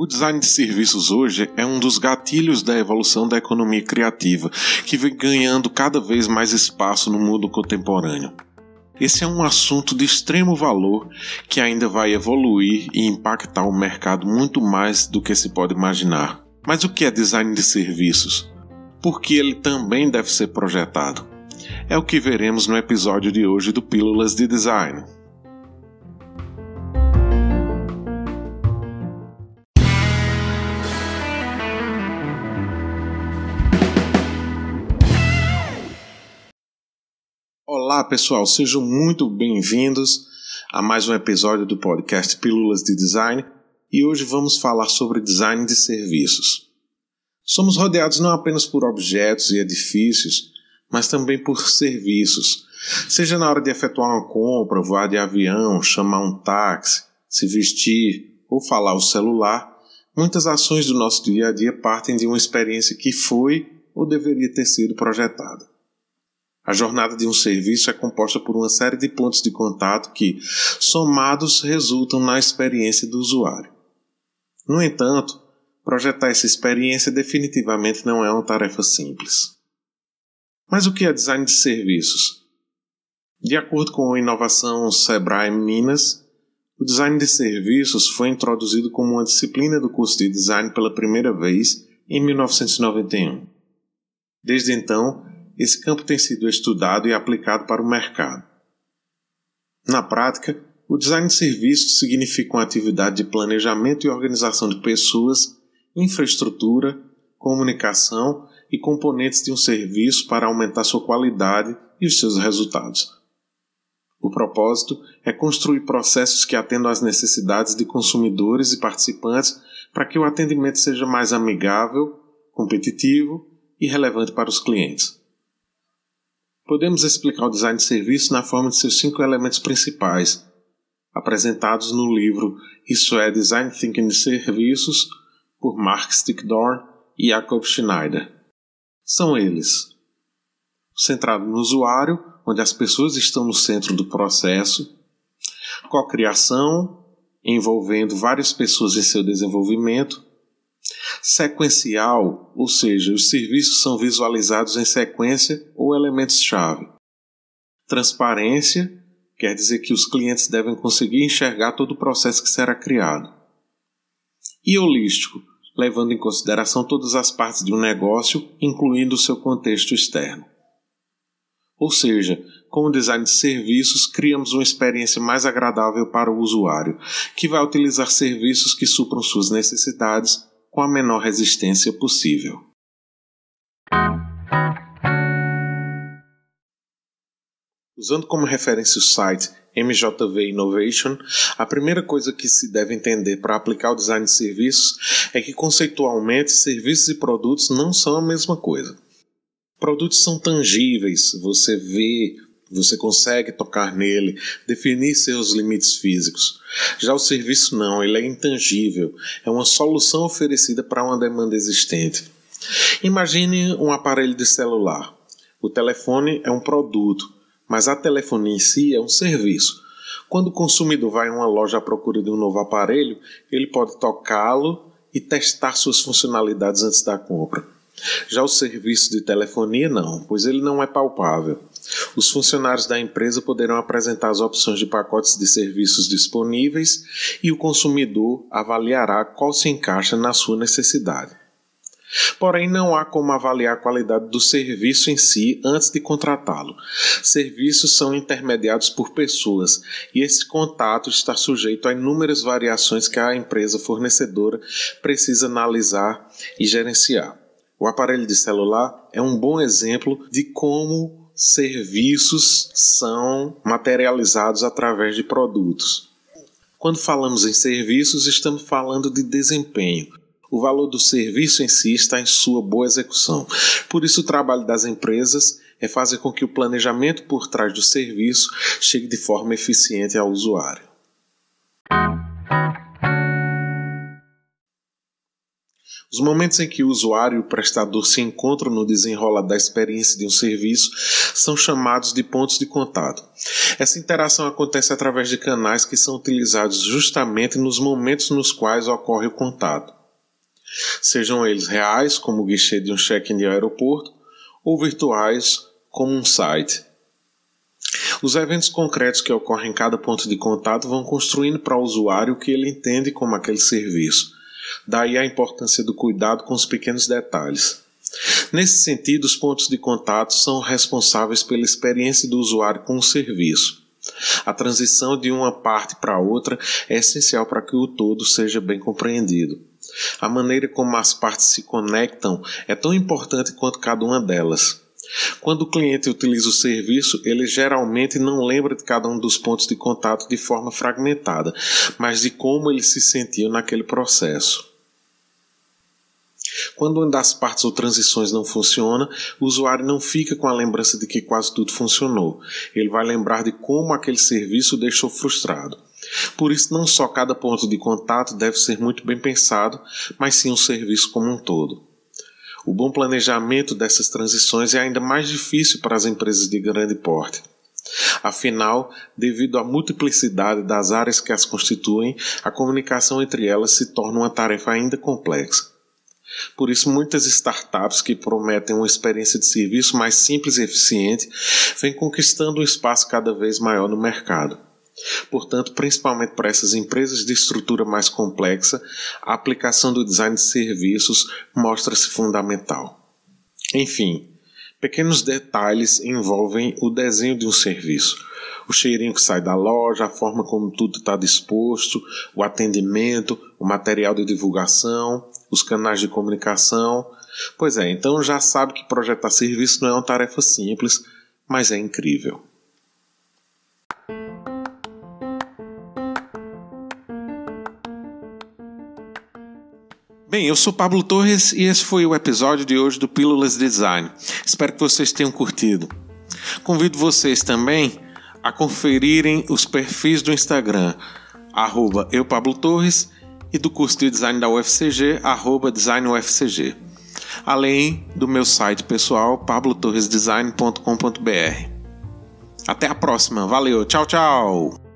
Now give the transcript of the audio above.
O design de serviços hoje é um dos gatilhos da evolução da economia criativa, que vem ganhando cada vez mais espaço no mundo contemporâneo. Esse é um assunto de extremo valor que ainda vai evoluir e impactar o mercado muito mais do que se pode imaginar. Mas o que é design de serviços? Por que ele também deve ser projetado? É o que veremos no episódio de hoje do Pílulas de Design. Olá, pessoal, sejam muito bem-vindos a mais um episódio do podcast Pílulas de Design e hoje vamos falar sobre design de serviços. Somos rodeados não apenas por objetos e edifícios, mas também por serviços, seja na hora de efetuar uma compra, voar de avião, chamar um táxi, se vestir ou falar o celular. Muitas ações do nosso dia a dia partem de uma experiência que foi ou deveria ter sido projetada. A jornada de um serviço é composta por uma série de pontos de contato que, somados, resultam na experiência do usuário. No entanto, projetar essa experiência definitivamente não é uma tarefa simples. Mas o que é design de serviços? De acordo com a inovação Sebrae Minas, o design de serviços foi introduzido como uma disciplina do curso de design pela primeira vez em 1991. Desde então, esse campo tem sido estudado e aplicado para o mercado. Na prática, o design de serviços significa uma atividade de planejamento e organização de pessoas, infraestrutura, comunicação e componentes de um serviço para aumentar sua qualidade e os seus resultados. O propósito é construir processos que atendam às necessidades de consumidores e participantes para que o atendimento seja mais amigável, competitivo e relevante para os clientes. Podemos explicar o design de serviço na forma de seus cinco elementos principais, apresentados no livro Isso é Design Thinking de Serviços, por Mark Stickdorn Jacob Schneider. São eles: centrado no usuário, onde as pessoas estão no centro do processo, cocriação, envolvendo várias pessoas em seu desenvolvimento, sequencial, ou seja, os serviços são visualizados em sequência ou elementos-chave. Transparência quer dizer que os clientes devem conseguir enxergar todo o processo que será criado. E holístico, levando em consideração todas as partes de um negócio, incluindo o seu contexto externo. Ou seja, com o design de serviços, criamos uma experiência mais agradável para o usuário, que vai utilizar serviços que supram suas necessidades com a menor resistência possível. Usando como referência o site MJV Innovation, a primeira coisa que se deve entender para aplicar o design de serviços é que conceitualmente serviços e produtos não são a mesma coisa. Produtos são tangíveis, você vê, você consegue tocar nele, definir seus limites físicos. Já o serviço não, ele é intangível, é uma solução oferecida para uma demanda existente. Imagine um aparelho de celular. O telefone é um produto, mas a telefonia em si é um serviço. Quando o consumidor vai a uma loja à procura de um novo aparelho, ele pode tocá-lo e testar suas funcionalidades antes da compra. Já o serviço de telefonia não, pois ele não é palpável. Os funcionários da empresa poderão apresentar as opções de pacotes de serviços disponíveis e o consumidor avaliará qual se encaixa na sua necessidade. Porém, não há como avaliar a qualidade do serviço em si antes de contratá-lo. Serviços são intermediados por pessoas e esse contato está sujeito a inúmeras variações que a empresa fornecedora precisa analisar e gerenciar. O aparelho de celular é um bom exemplo de como serviços são materializados através de produtos. Quando falamos em serviços, estamos falando de desempenho. O valor do serviço em si está em sua boa execução. Por isso, o trabalho das empresas é fazer com que o planejamento por trás do serviço chegue de forma eficiente ao usuário. Os Os momentos em que o usuário e o prestador se encontram no desenrolar da experiência de um serviço são chamados de pontos de contato. Essa interação acontece através de canais que são utilizados justamente nos momentos nos quais ocorre o contato. Sejam eles reais, como o guichê de um check-in de aeroporto, ou virtuais, como um site. Os eventos concretos que ocorrem em cada ponto de contato vão construindo para o usuário o que ele entende como aquele serviço. Daí a importância do cuidado com os pequenos detalhes. Nesse sentido, os pontos de contato são responsáveis pela experiência do usuário com o serviço. A transição de uma parte para outra é essencial para que o todo seja bem compreendido. A maneira como as partes se conectam é tão importante quanto cada uma delas. Quando o cliente utiliza o serviço, ele geralmente não lembra de cada um dos pontos de contato de forma fragmentada, mas de como ele se sentiu naquele processo. Quando uma das partes ou transições não funciona, o usuário não fica com a lembrança de que quase tudo funcionou. Ele vai lembrar de como aquele serviço o deixou frustrado. Por isso, não só cada ponto de contato deve ser muito bem pensado, mas sim o serviço como um todo. O bom planejamento dessas transições é ainda mais difícil para as empresas de grande porte. Afinal, devido à multiplicidade das áreas que as constituem, a comunicação entre elas se torna uma tarefa ainda complexa. Por isso, muitas startups que prometem uma experiência de serviço mais simples e eficiente vêm conquistando um espaço cada vez maior no mercado. Portanto, principalmente para essas empresas de estrutura mais complexa, a aplicação do design de serviços mostra-se fundamental. Enfim, pequenos detalhes envolvem o desenho de um serviço. O cheirinho que sai da loja, a forma como tudo está disposto, o atendimento, o material de divulgação, os canais de comunicação. Pois é, então já sabe que projetar serviço não é uma tarefa simples, mas é incrível. Bem, eu sou Pablo Torres e esse foi o episódio de hoje do Pílulas Design. Espero que vocês tenham curtido. Convido vocês também a conferirem os perfis do Instagram, arroba eu Pablo Torres, e do curso de design da UFCG, arroba designufcg. Além do meu site pessoal, pablotorresdesign.com.br. Até a próxima, valeu, tchau, tchau!